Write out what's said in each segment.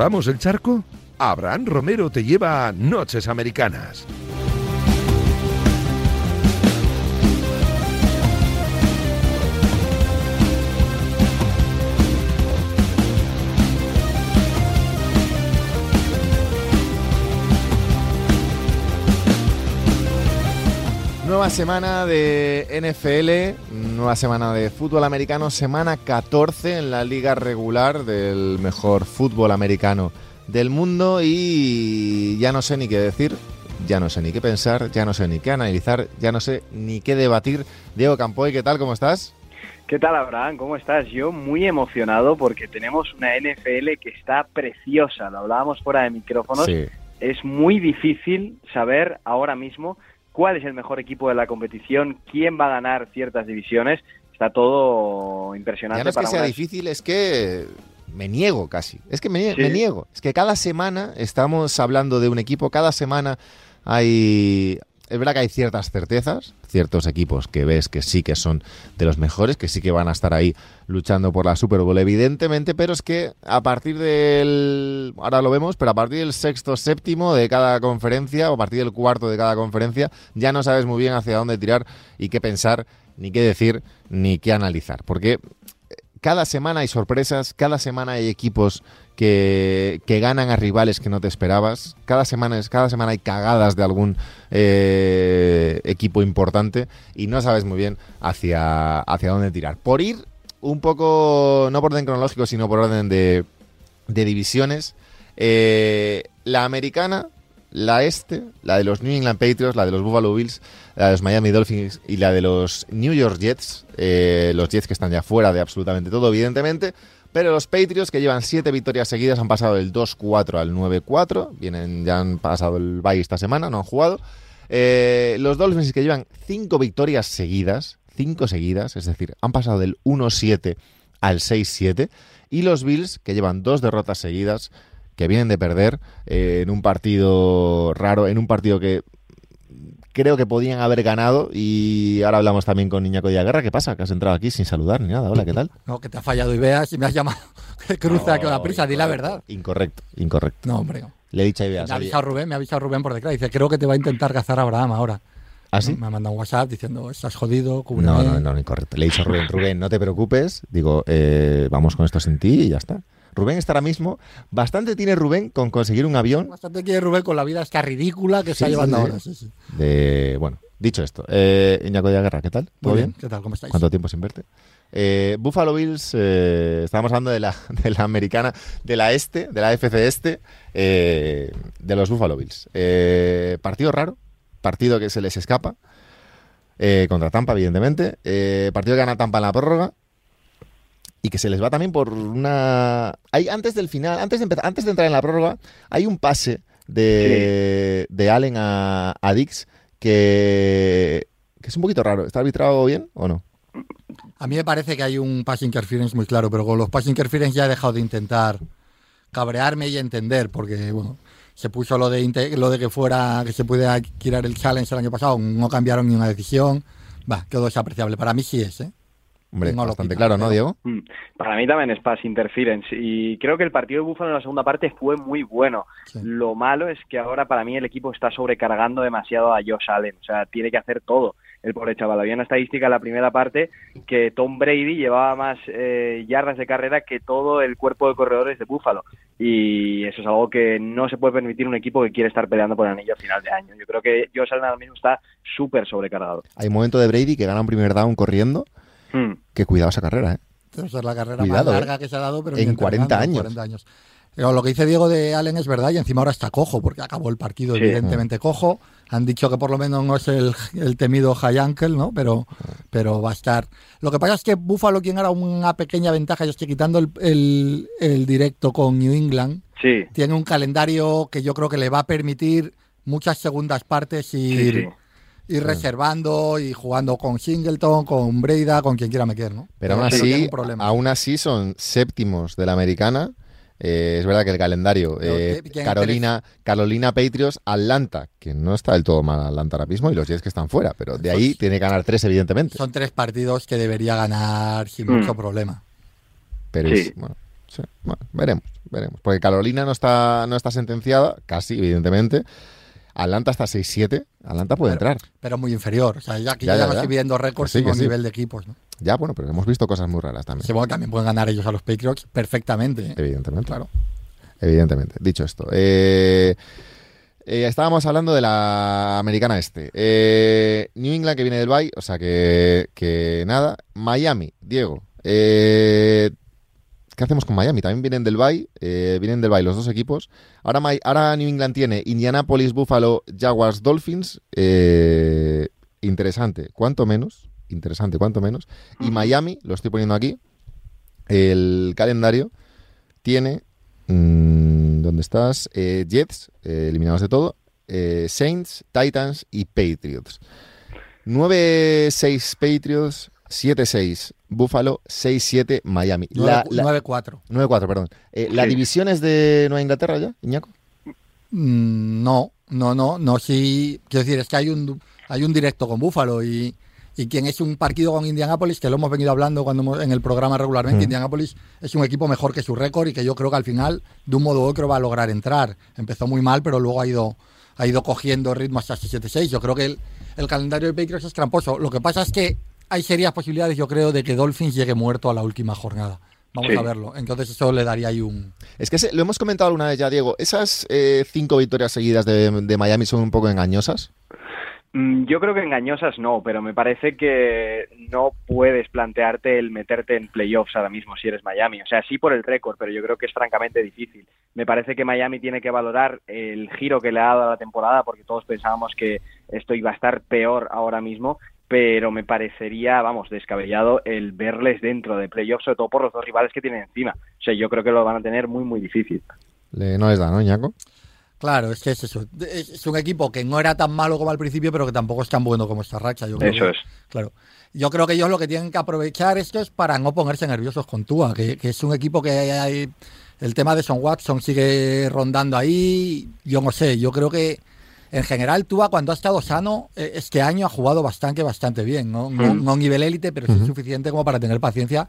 ¿Cruzamos el charco? Abraham Romero te lleva a Noches Americanas. Nueva semana de NFL, nueva semana de fútbol americano, semana 14 en la liga regular del mejor fútbol americano del mundo y ya no sé ni qué decir, ya no sé ni qué pensar, ya no sé ni qué analizar, ya no sé ni qué debatir. Diego Campoy, ¿qué tal? ¿Cómo estás? ¿Qué tal, Abraham? ¿Cómo estás? Yo muy emocionado porque tenemos una NFL que está preciosa. Lo hablábamos fuera de micrófonos. Sí. Es muy difícil saber ahora mismo cuál es el mejor equipo de la competición, quién va a ganar ciertas divisiones. Está todo impresionante. Ya no es que sea difícil, es que me niego casi. Es que me, Sí. me niego. Es que cada semana estamos hablando de un equipo, cada semana hay... Es verdad que hay ciertas certezas, ciertos equipos que ves que sí que son de los mejores, que sí que van a estar ahí luchando por la Super Bowl, evidentemente, pero es que a partir del... Ahora lo vemos, pero a partir del sexto, séptimo de cada conferencia, o a partir del cuarto de cada conferencia, ya no sabes muy bien hacia dónde tirar y qué pensar, ni qué decir, ni qué analizar. Porque cada semana hay sorpresas, cada semana hay equipos que, ganan a rivales que no te esperabas, cada semana, cada semana hay cagadas de algún eh, equipo importante y no sabes muy bien hacia, hacia dónde tirar. Por ir un poco, no por orden cronológico, sino por orden de, de divisiones, eh, la americana, la este, la de los New England Patriots, la de los Buffalo Bills, la de los Miami Dolphins y la de los New York Jets, eh, los Jets que están ya fuera de absolutamente todo, evidentemente, pero los Patriots que llevan siete victorias seguidas han pasado del 2-4 al 9-4, vienen, ya han pasado el bye esta semana, no han jugado. Eh, los Dolphins que llevan cinco victorias seguidas, cinco seguidas, es decir, han pasado del 1-7 al 6-7, y los Bills que llevan dos derrotas seguidas, que vienen de perder eh, en un partido raro, en un partido que creo que podían haber ganado y ahora hablamos también con Iñaco Guerra. ¿Qué pasa? Que has entrado aquí sin saludar ni nada. Hola, ¿qué tal? No, que te ha fallado y veas y me has llamado. que cruza con la prisa, di la verdad. Incorrecto, incorrecto. No, hombre. no. Le he dicho a. Me ha avisado Rubén, me ha avisado Rubén por detrás. Dice, creo que te va a intentar cazar Abraham ahora. ¿Ah, sí? Me ha mandado un WhatsApp diciendo, estás jodido, No, cúbreme. no, no, incorrecto. Le he dicho a Rubén, Rubén, no te preocupes. Digo, eh, vamos con esto sin ti y ya está. Rubén está ahora mismo, bastante tiene Rubén con conseguir un avión Bastante quiere Rubén con la vida esta ridícula que Sí, está llevando ahora. sí. De... Bueno, dicho esto, eh, Iñaco Guerra, ¿qué tal? ¿Todo Muy bien? bien, ¿qué tal? ¿Cómo estáis? ¿Cuánto tiempo sin verte? Eh, Buffalo Bills, eh, estábamos hablando de la, de la americana, de la este, de la FC este, eh, de los Buffalo Bills. Partido raro, partido que se les escapa, contra Tampa, evidentemente. Partido que gana Tampa en la prórroga. Y que se les va también por una. Hay, antes del final, antes de, empezar, antes de entrar en la prórroga, hay un pase de, de Allen a, a Dix que, que es un poquito raro. ¿Está arbitrado bien o no? A mí me parece que hay un pass interference muy claro, pero con los pass interference ya he dejado de intentar cabrearme y entender, porque bueno, se puso lo de lo de que fuera que se pudiera tirar el challenge el año pasado, no cambiaron ni una decisión, va, quedó desapreciable. Para mí sí es, ¿eh? Hombre, No lo bastante claro, ¿no, Diego? Mm, Para mí también es pass interference y creo que el partido de Buffalo en la segunda parte fue muy bueno. Sí. Lo malo es que ahora para mí el equipo está sobrecargando demasiado a Josh Allen, o sea, tiene que hacer todo. El pobre chaval, había una estadística en la primera parte que Tom Brady llevaba más eh, yardas de carrera que todo el cuerpo de corredores de Buffalo y eso es algo que no se puede permitir un equipo que quiere estar peleando por el anillo a final de año. Yo creo que Josh Allen ahora mismo está súper sobrecargado. Hay un momento de Brady que gana un primer down corriendo. Mm. Que cuidado esa carrera, ¿eh? Ser la carrera Cuidado, más ¿eh? larga que se ha dado, pero En ni 40 entrenando, años. 40 años. Pero lo que dice Diego de Allen es verdad y encima ahora está cojo, porque acabó el partido Sí. evidentemente cojo. Han dicho que por lo menos no es el, el temido high ankle, ¿no? Pero, pero va a estar. Lo que pasa es que Buffalo tiene ahora una pequeña ventaja, y es que quitando el, el- el directo con New England, Sí, tiene un calendario que yo creo que le va a permitir muchas segundas partes ir, sí, sí. Ir reservando y jugando con Singleton, con Breida, con quien quiera meter, ¿no? Pero aún así, aún así son séptimos de la americana. Eh, es verdad que el calendario, eh, ¿qué- quién Carolina, Carolina Patriots, Atlanta, que no está del todo mal Atlanta ahora mismo, y los Jets que están fuera, pero de ahí tiene que ganar tres, evidentemente. Son tres partidos que debería ganar sin Mm. mucho problema. Pero Sí. es- bueno, Sí, bueno, veremos, veremos. Porque Carolina no está, no está sentenciada, casi, evidentemente. Atlanta está 6-7. Atlanta puede entrar. Pero muy inferior. O sea, ya aquí Ya, ya, ya, no estoy viendo récords Que sí, nivel de equipos. ¿no? Ya, bueno, pero hemos visto cosas muy raras también. Sí, bueno, también pueden ganar ellos a los Patriots perfectamente. ¿eh? Evidentemente. Claro. Evidentemente. Dicho esto. eh, eh, estábamos hablando de la americana este. Eh, New England que viene del Bay, o sea que, que nada. Miami, Diego. eh, ¿Qué hacemos con Miami? También vienen del Bay, eh, vienen del Bay los dos equipos. Ahora, Mi- ahora New England tiene Indianapolis, Buffalo, Jaguars, Dolphins. eh, interesante, cuanto menos. Interesante, cuanto menos. Y Miami, lo estoy poniendo aquí. El calendario tiene. mm, ¿Dónde estás? Eh, Jets, eliminados de todo. Saints, Titans y Patriots. 9-6 Patriots, 7-6 Buffalo, 6-7 Miami. La- la- 9-4. 9-4, perdón. Eh, ¿La Sí. división es de Nueva Inglaterra ya, Iñaco? Mm, no, no, no, no, sí. Quiero decir, es que hay un, hay un directo con Búfalo y, y quien es un partido con Indianapolis, que lo hemos venido hablando cuando hemos- en el programa regularmente, Mm. Indianapolis es un equipo mejor que su récord y que yo creo que al final, de un modo u otro, va a lograr entrar. Empezó muy mal, pero luego ha ido, ha ido cogiendo ritmo hasta 7-6. Yo creo que el, el calendario de Patriots es tramposo. Lo que pasa es que hay serias posibilidades, yo creo, de que Dolphins llegue muerto a la última jornada. Vamos Sí. a verlo. Entonces eso le daría ahí un... Es que se- lo hemos comentado alguna vez ya, Diego. ¿Esas eh, cinco victorias seguidas de, de Miami son un poco engañosas? Mm, Yo creo que engañosas no, pero me parece que no puedes plantearte el meterte en playoffs ahora mismo si eres Miami. O sea, sí por el récord, pero yo creo que es francamente difícil. Me parece que Miami tiene que valorar el giro que le ha dado a la temporada, porque todos pensábamos que esto iba a estar peor ahora mismo, pero me parecería, vamos, descabellado el verles dentro de playoffs, sobre todo por los dos rivales que tienen encima. O sea, yo creo que lo van a tener muy, muy difícil. Le- no les da, ¿no, Iñaco? Claro, es que es eso. Es un equipo que no era tan malo como al principio, pero que tampoco es tan bueno como esta racha. Yo creo Eso que- es. Claro. Yo creo que ellos lo que tienen que aprovechar esto es para no ponerse nerviosos con Tua, que, que es un equipo que hay, el tema de Son Watson sigue rondando ahí. Yo no sé, yo creo que en general Tua cuando ha estado sano eh, este año ha jugado bastante, bastante bien. No, no, Mm. no nivel élite, pero sí suficiente como para tener paciencia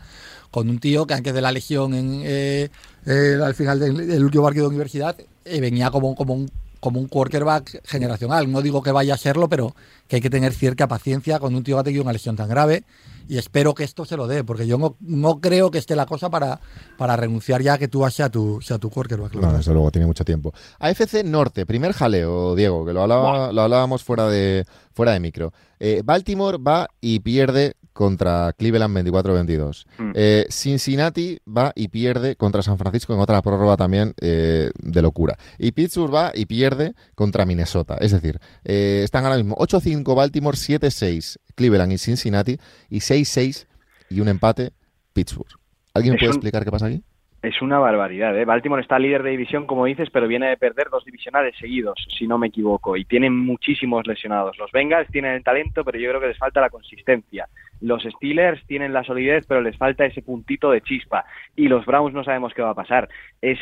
con un tío que antes de la lesión en, eh, eh, al final del, del último partido de universidad eh, venía como, como un como un quarterback generacional. No digo que vaya a serlo, pero que hay que tener cierta paciencia con un tío que ha tenido una lesión tan grave. Y espero que esto se lo dé, porque yo no, no creo que esté la cosa para, para renunciar ya que tú sea tu, sea tu quarterback. No, desde luego, tiene mucho tiempo. AFC Norte, primer jaleo, Diego, que lo, hablaba- lo hablábamos fuera de, fuera de micro. Eh, Baltimore va y pierde contra Cleveland 24-22. Mm. Eh, Cincinnati va y pierde contra San Francisco en otra prórroga también eh, de locura. Y Pittsburgh va y pierde contra Minnesota. Es decir, eh, están ahora mismo 8-5 Baltimore, 7-6 Cleveland y Cincinnati y 6-6 y un empate Pittsburgh. ¿Alguien Es puede un- explicar qué pasa aquí? Es una barbaridad, ¿eh? Baltimore está líder de división, como dices, pero viene de perder dos divisionales seguidos, si no me equivoco, y tienen muchísimos lesionados. Los Bengals tienen el talento, pero yo creo que les falta la consistencia. Los Steelers tienen la solidez, pero les falta ese puntito de chispa. Y los Browns no sabemos qué va a pasar. Es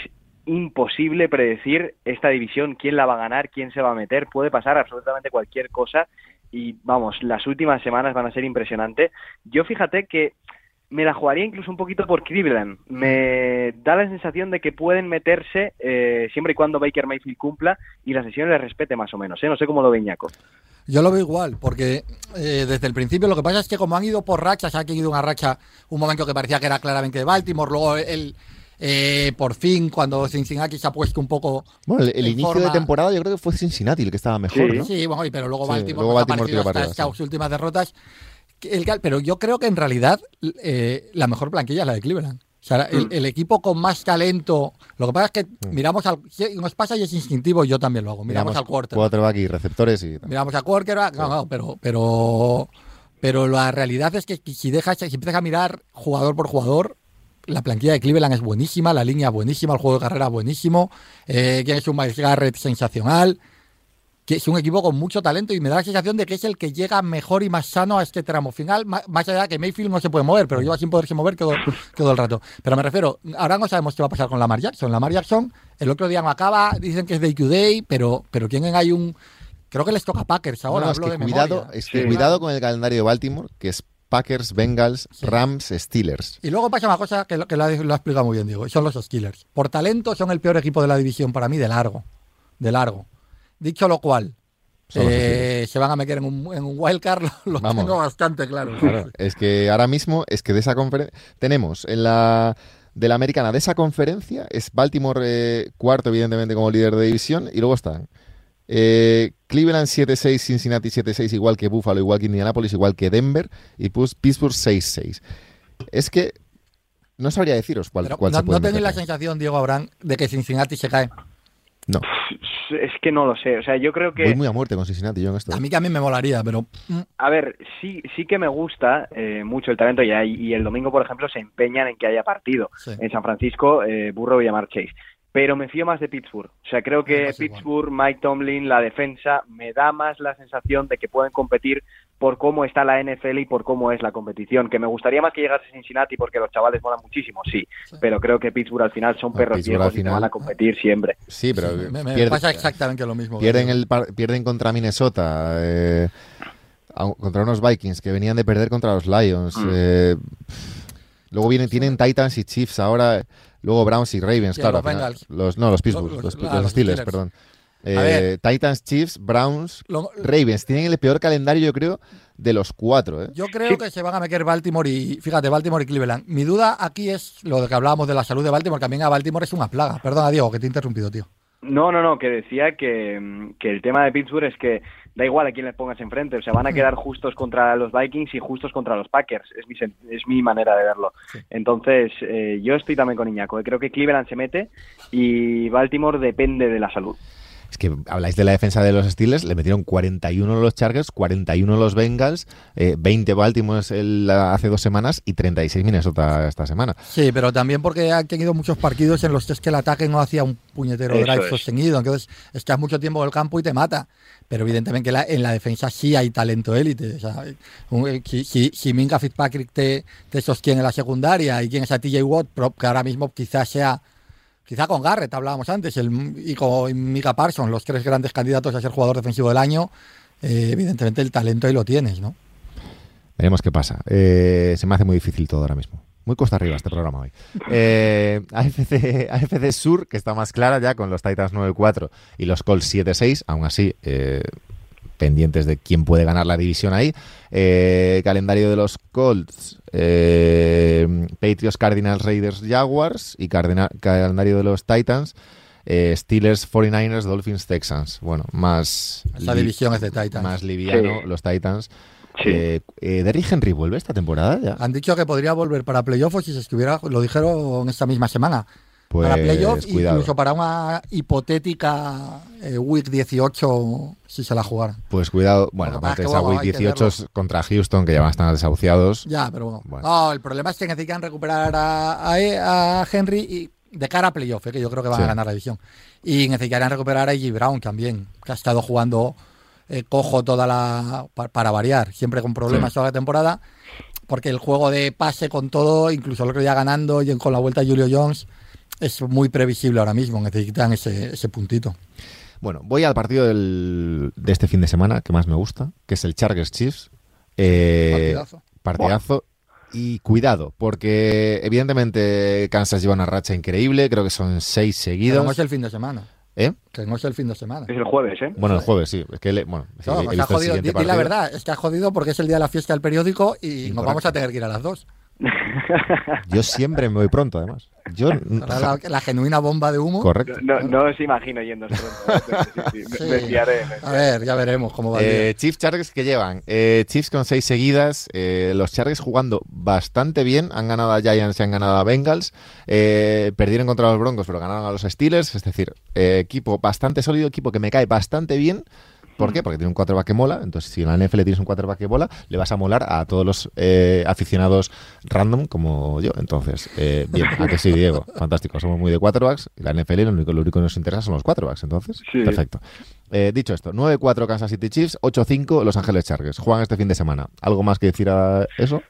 imposible predecir esta división, quién la va a ganar, quién se va a meter. Puede pasar absolutamente cualquier cosa. Y vamos, las últimas semanas van a ser impresionantes. Yo fíjate que me la jugaría incluso un poquito por Cleveland. Me da la sensación de que pueden meterse eh, siempre y cuando Baker Mayfield cumpla y la sesión les respete más o menos. ¿eh? No sé cómo lo ve Iñaco. Yo lo veo igual, porque eh, desde el principio lo que pasa es que como han ido por rachas, ha tenido una racha, un momento que parecía que era claramente de Baltimore, luego el, eh, por fin, cuando Cincinnati se ha puesto un poco... Bueno, el, el inicio de forma- temporada yo creo que fue Cincinnati el que estaba mejor, Sí. ¿no? Sí, bueno, pero luego Sí, Baltimore, luego pues, Baltimore ha aparecido hasta estas últimas derrotas. Que el pero yo creo que en realidad eh, la mejor planquilla es la de Cleveland. O sea, el, Mm. el equipo con más talento. Lo que pasa es que miramos al. Nos pasa y es instintivo, yo también lo hago. Miramos, al quarterback. quarterback y receptores y Miramos a quarterback. No, no, pero, pero, pero la realidad es que si dejas, si empiezas a mirar jugador por jugador, la plantilla de Cleveland es buenísima, la línea es buenísima, el juego de carrera es buenísimo. Eh, tienes un Miles Garrett sensacional. Que es un equipo con mucho talento y me da la sensación de que es el que llega mejor y más sano a este tramo final. Más allá de que Mayfield no se puede mover, pero lleva sin poderse mover todo, todo el rato. Pero me refiero, ahora no sabemos qué va a pasar con Lamar Jackson. Lamar Jackson, el otro día no acaba, dicen que es day to day, pero, pero tienen hay un. Creo que les toca a Packers ahora. No, es hablo que de cuidado, es que Sí. cuidado con el calendario de Baltimore, que es Packers, Bengals, Rams, Steelers. Y luego pasa una cosa que, lo, que lo, ha, lo ha explicado muy bien, Diego, y son los Steelers. Por talento son el peor equipo de la división para mí de largo, de largo. Dicho lo cual, eh, se van a meter en un, en un wildcard, lo, lo Vamos. tengo bastante claro. Claro, es que ahora mismo es que de esa conferencia tenemos en la de la americana de esa conferencia es Baltimore eh, cuarto evidentemente como líder de división y luego están eh, Cleveland 7-6, Cincinnati 7-6 igual que Buffalo, igual que Indianapolis, igual que Denver y Pittsburgh 6-6. Es que no sabría deciros cuál, Pero cuál no, se puede no tenéis la sensación, Diego Abraham, de que Cincinnati se cae. No, Es que no lo sé. O sea, yo creo que voy muy a muerte con Cincinnati yo en esto. A mí que a mí me molaría, pero mm, A ver, sí, sí que me gusta eh, mucho el talento y, hay- y el domingo, por ejemplo, se empeñan en que haya partido. sí. En San Francisco, eh, Burrow y llamar Chase. Pero me fío más de Pittsburgh. O sea, creo que igual. Pittsburgh, Mike Tomlin, la defensa, me da más la sensación de que pueden competir por cómo está la NFL y por cómo es la competición. Que me gustaría más que llegase Cincinnati porque los chavales molan muchísimo, sí. Sí. Pero creo que Pittsburgh al final son perros viejos al y final- van a competir siempre. Sí, pero Sí, me, me pierde- pasa exactamente lo mismo. Pierden, el pierden contra Minnesota, eh, contra unos Vikings que venían de perder contra los Lions. Mm. eh, luego vienen, tienen Titans y Chiefs ahora, luego Browns y Ravens, Sí, claro. los final. Los, no, los Pittsburgh, Los- los, los- los los Steelers, Steelers. perdón. Eh. Titans, Chiefs, Browns, Lo- Ravens. Tienen el peor calendario, yo creo, de los cuatro. ¿eh? Yo creo que se van a meter Baltimore y, fíjate, Baltimore y Cleveland. Mi duda aquí es lo de que hablábamos de la salud de Baltimore, que también a Baltimore es una plaga. Perdona, Diego, que te he interrumpido, tío. No, no, no, que decía que, mm, que el tema de Pittsburgh es que da igual a quién les pongas enfrente, o sea, van a quedar justos contra los Vikings y justos contra los Packers, es mi, es mi manera de verlo. Sí. Entonces, eh, yo estoy también con Iñaco, eh, creo que Cleveland se mete y Baltimore depende de la salud. Es que habláis de la defensa de los Steelers, le metieron 41 los Chargers, 41 los Bengals, eh, 20 Baltimore el- hace dos semanas y 36 Minnesota esta semana. Sí, pero también porque han tenido muchos partidos en los que es que el ataque no hacía un puñetero Eso drive es. sostenido. Entonces, estás mucho tiempo en el campo y te mata. Pero evidentemente la- en la defensa sí hay talento élite. O sea, un- si, si, si Minka Fitzpatrick te, te sostiene la secundaria y tienes a TJ Watt, que ahora mismo quizás sea, quizá con Garrett hablábamos antes, el, y con Mika Parsons, los tres grandes candidatos a ser jugador defensivo del año, eh, evidentemente el talento ahí lo tienes, ¿no? Veremos qué pasa. Eh, se me hace muy difícil todo ahora mismo. Muy costa arriba este programa hoy. Eh, AFC, AFC Sur, que está más clara ya con los Titans 9-4 y los Colts 7-6, aún así pendientes de quién puede ganar la división ahí. Eh, calendario de los Colts, eh, Patriots, Cardinals, Raiders, Jaguars y calendario de los Titans, eh, Steelers, 49ers, Dolphins, Texans. Bueno, más, li- división es de Titans. más liviano Sí. los Titans. Sí. Eh, eh, Derrick Henry vuelve esta temporada ya. Han dicho que podría volver para playoffs si se estuviera, lo dijeron esta misma semana. Pues para playoffs, cuidado. incluso para una hipotética eh, Week 18 si se la jugaran. Pues cuidado. Bueno, aparte que esa Week hay que 18 es contra Houston, que ya van a estar desahuciados. Ya, pero bueno. Bueno. No, el problema es que necesitan recuperar a, a- a Henry y de cara a playoff, eh, que yo creo que van Sí. a ganar la división. Y necesitarían recuperar a A.J. Brown también, que ha estado jugando eh, cojo toda la. pa- para variar, siempre con problemas Sí. toda la temporada. Porque el juego de pase con todo, incluso el otro día ganando y con la vuelta de Julio Jones, es muy previsible ahora mismo. Necesitan ese, ese puntito. Bueno, voy al partido del- de este fin de semana que más me gusta, que es el Chargers Chiefs. Eh, Partidazo. partidazo. Y cuidado, porque evidentemente Kansas lleva una racha increíble, creo que son seis Pero seguidos. no es el fin de semana. ¿Eh? Que no es el fin de semana. Es el jueves, ¿eh? Bueno, el jueves, sí. Es que le- bueno, sí, No, he pues visto ha jodido, di la verdad, es que ha jodido porque es el día de la fiesta del periódico y nos vamos a tener que ir a las dos. Yo siempre me voy pronto, además. Yo, la, la genuina bomba de humo. correcto. No, no os imagino yendo pronto. Sí, sí. Me, me fiaré, me A ver, ya veremos cómo va. Eh, Chiefs Chargers que llevan eh, Chiefs con seis seguidas, eh, los Chargers jugando bastante bien, han ganado a Giants y han ganado a Bengals, eh, perdieron contra los Broncos pero ganaron a los Steelers, es decir, eh, equipo bastante sólido, equipo que me cae bastante bien. ¿Por qué? Porque tiene un quarterback que mola. Entonces, si en la NFL tienes un quarterback que mola, le vas a molar a todos los eh, aficionados random como yo. Entonces, eh, bien, ¿a que sí, Diego? Fantástico. Somos muy de quarterbacks. Y la NFL lo único, lo único que nos interesa son los quarterbacks. Entonces, Sí. perfecto. Eh, dicho esto, 9-4 Kansas City Chiefs, 8-5 Los Ángeles Chargers. Juegan este fin de semana. ¿Algo más que decir a eso?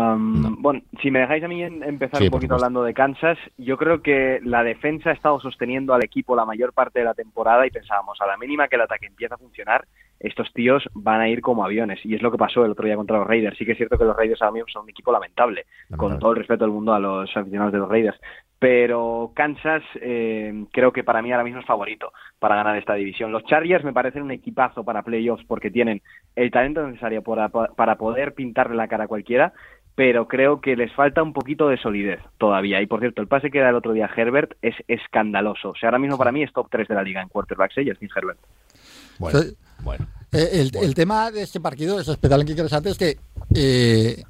No. Bueno, si me dejáis a mí empezar Sí, un poquito hablando de Kansas, yo creo que la defensa ha estado sosteniendo al equipo la mayor parte de la temporada y pensábamos, a la mínima que el ataque empieza a funcionar, estos tíos van a ir como aviones. Y es lo que pasó el otro día contra los Raiders. Sí que es cierto que los Raiders ahora mismo son un equipo lamentable, Lamentable. con todo el respeto del mundo a los aficionados de los Raiders. Pero Kansas eh, creo que para mí ahora mismo es favorito para ganar esta división. Los Chargers me parecen un equipazo para playoffs porque tienen el talento necesario para, para poder pintarle la cara a cualquiera, pero creo que les falta un poquito de solidez todavía. Y por cierto, el pase que da el otro día Herbert es escandaloso. O sea, ahora mismo para mí es top 3 de la liga en quarterbacks, ¿eh? Justin Herbert. Bueno, Sí. bueno. Eh, el, el tema de este partido es especialmente interesante es que eh,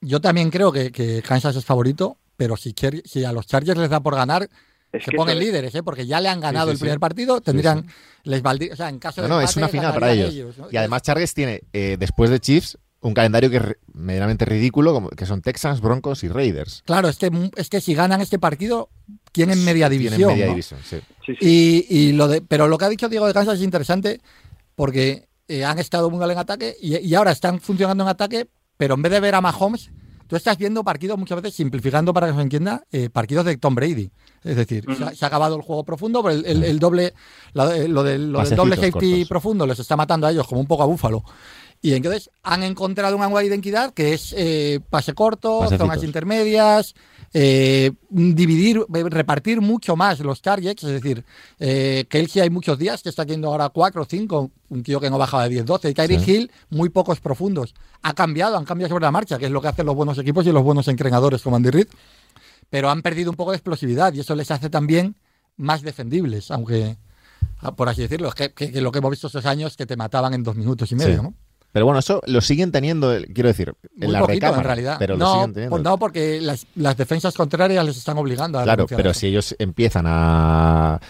yo también creo que, que Kansas es favorito, pero si, si a los Chargers les da por ganar, Es se que pongan líderes, ¿eh? porque ya le han ganado sí, el sí. primer partido, tendrían, les valdría, o sea, en caso No, de no, es empate, una final para ellos. ¿no? Y además Chargers tiene, eh, después de Chiefs, un calendario que es medianamente ridículo, como- que son Texans, Broncos y Raiders. Claro, es que, es que si ganan este partido, tienen media división. Tienen media ¿no? división, sí. Sí, sí. Y, y lo de, pero lo que ha dicho Diego de Kansas es interesante porque eh, han estado muy mal en ataque y, y ahora están funcionando en ataque, pero en vez de ver a Mahomes, tú estás viendo partidos muchas veces, simplificando para que se entienda, eh, partidos de Tom Brady. Es decir, se, ha, se ha acabado el juego profundo, pero el, el- el doble, la- eh, lo, del, lo del doble safety cortos. profundo les está matando a ellos como un poco a búfalo. Y entonces han encontrado una nueva identidad que es eh, pase corto, Pasecitos. zonas intermedias, eh, dividir, repartir mucho más los targets, es decir, eh, Kelsey hay muchos días que está yendo ahora 4 o 5, un tío que no bajaba de 10, 12, y Tyreek Sí. Hill muy pocos profundos. Ha cambiado, han cambiado sobre la marcha, que es lo que hacen los buenos equipos y los buenos entrenadores como Andy Reid, pero han perdido un poco de explosividad y eso les hace también más defendibles, aunque, ah, por así decirlo, es que, que- que lo que hemos visto estos años que te mataban en dos minutos y medio, Sí. ¿no? Pero bueno, eso lo siguen teniendo, quiero decir, en la poquito, recámara. en realidad. Pero lo no, siguen teniendo. pues no, porque las, las defensas contrarias les están obligando a Claro, a pero si ellos empiezan a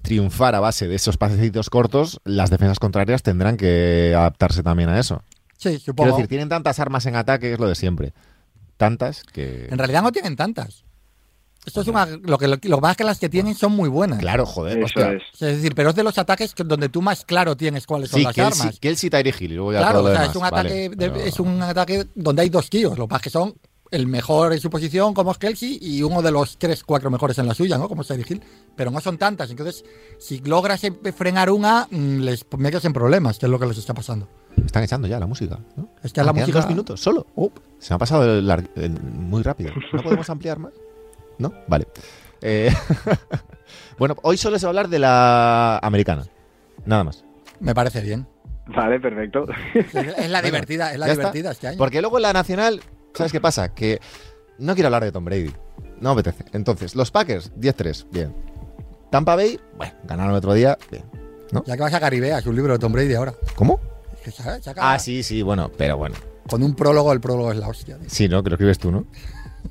triunfar a base de esos pasecitos cortos, las defensas contrarias tendrán que adaptarse también a eso. Sí, Quiero supongo. decir, tienen tantas armas en ataque, es lo de siempre. Tantas que... En realidad no tienen tantas. Esto es una, lo que lo, que es que las que tienen son muy buenas. Claro, joder. Eso hostia. es. Es decir, pero es de los ataques que- donde tú más claro tienes cuáles son Sí, las armas. Kelsey Tyreek Hill y luego ya Claro, o sea, es un Vale, ataque de- pero- es un ataque donde hay dos tíos, lo que pasa es que son el mejor en su posición como es Kelsey y uno de los tres, cuatro mejores en la suya, ¿no? Como es Hill, pero no son tantas. Entonces, si logras em- frenar una, mm, les metes en problemas, que es lo que les está pasando. Están echando ya la música, ¿no? Es que la Ah, música- dos minutos, solo. Uh, Se me ha pasado el lar- el- muy rápido. ¿No podemos ampliar más? ¿No? Vale. Eh, bueno, hoy solo se va a hablar de la americana. Nada más. me parece bien. Vale, perfecto. Es es la divertida, es la ya está. divertida este año. Porque luego en la nacional, ¿sabes qué pasa? Que no quiero hablar de Tom Brady. No me apetece. Entonces, los Packers, 10-3, bien. Tampa Bay, bueno, ganaron el otro día, bien. Ya que vas a Caribea, es un libro de Tom Brady ahora. ¿Cómo? Que Ah, sí, sí, bueno, pero bueno. Con un prólogo, el prólogo es la hostia. tío. Sí, ¿no? Que lo escribes tú, ¿no?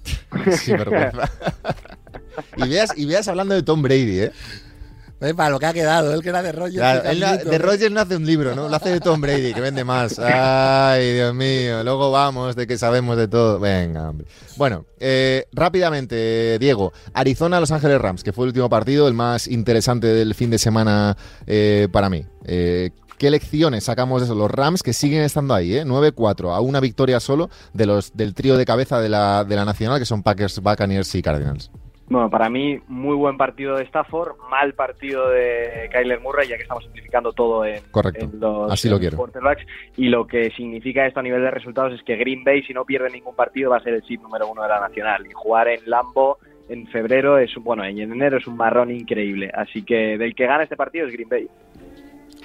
sí, vergüenza. y, veas, y veas hablando de Tom Brady, ¿eh? Para lo que ha quedado, él que era de Rogers. Claro, que él no- Carlito, de. Rogers no hace un libro, ¿no? Lo hace de Tom Brady, que vende más. Ay, Dios mío. Luego vamos de que sabemos de todo. Venga, hombre. Bueno, eh, rápidamente, Diego. Arizona, Los Ángeles Rams, que fue el último partido, el más interesante del fin de semana eh, para mí. Eh, ¿Qué lecciones sacamos de eso? Los Rams que siguen estando ahí, ¿eh? 9-4, a una victoria solo de los, del trío de cabeza de la, de la Nacional, que son Packers, Buccaneers y Cardinals. Bueno, para mí, muy buen partido de Stafford, mal partido de Kyler Murray, ya que estamos simplificando todo en, Correcto. en los, Así lo en quiero. quarterbacks. Y lo que significa esto a nivel de resultados es que Green Bay, si no pierde ningún partido, va a ser el seed número uno de la Nacional. Y jugar en Lambo en febrero es un, bueno, en enero es un marrón increíble. Así que del que gana este partido es Green Bay.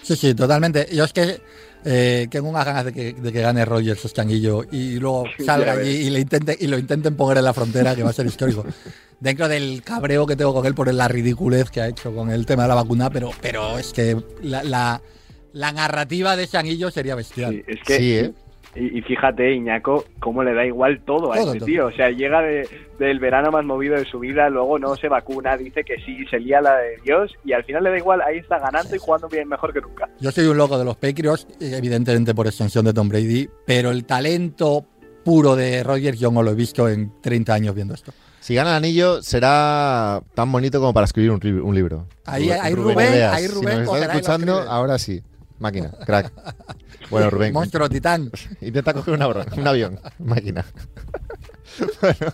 Sí, sí, totalmente. Yo es que eh, tengo unas ganas de que, de que gane Rogers este anillo y luego salga allí y, le intente, y lo intenten poner en la frontera, que va a ser histórico. Dentro del cabreo que tengo con él por la ridiculez que ha hecho con el tema de la vacuna, pero, pero es que la, la, la narrativa de ese anillo sería bestial. Sí, es que, Sí, ¿eh? Y, y fíjate, Iñaco, cómo le da igual todo a Todo, este todo. tío. O sea, llega de- del verano más movido de su vida, luego no se vacuna, dice que sí, se lía la de Dios, y al final le da igual, ahí está ganando y jugando bien mejor que nunca. Yo soy un loco de los Patriots, evidentemente por extensión de Tom Brady, pero el talento puro de Rogers yo no lo he visto en 30 años viendo esto. Si gana el anillo, será tan bonito como para escribir un, libro. Ahí- Ru- ahí Rubén, ahí si Rubén nos estás escuchando, ahora sí. Máquina, crack. Bueno, Rubén, Monstruo titán. intenta coger un, abro- un avión. Máquina. bueno,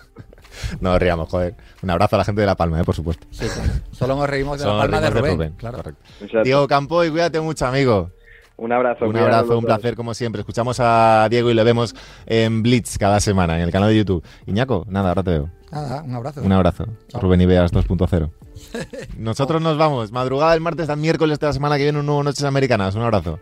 no nos riamos, joder. Un abrazo a la gente de La Palma, eh, por supuesto. Sí, claro. Solo nos reímos de Solo la palma de Rubén. claro. correcto. O sea, Diego Campo y cuídate mucho, amigo. Un abrazo. Un abrazo, un placer como siempre. Escuchamos a Diego y le vemos en Blitz cada semana en el canal de YouTube. Iñaco, nada, ahora te veo. Nada, un abrazo. Un abrazo. Chao. Rubén Ibeas 2.0. Nosotros nos vamos. Madrugada del martes al miércoles de la semana que viene un nuevo Noches Americanas. Un abrazo.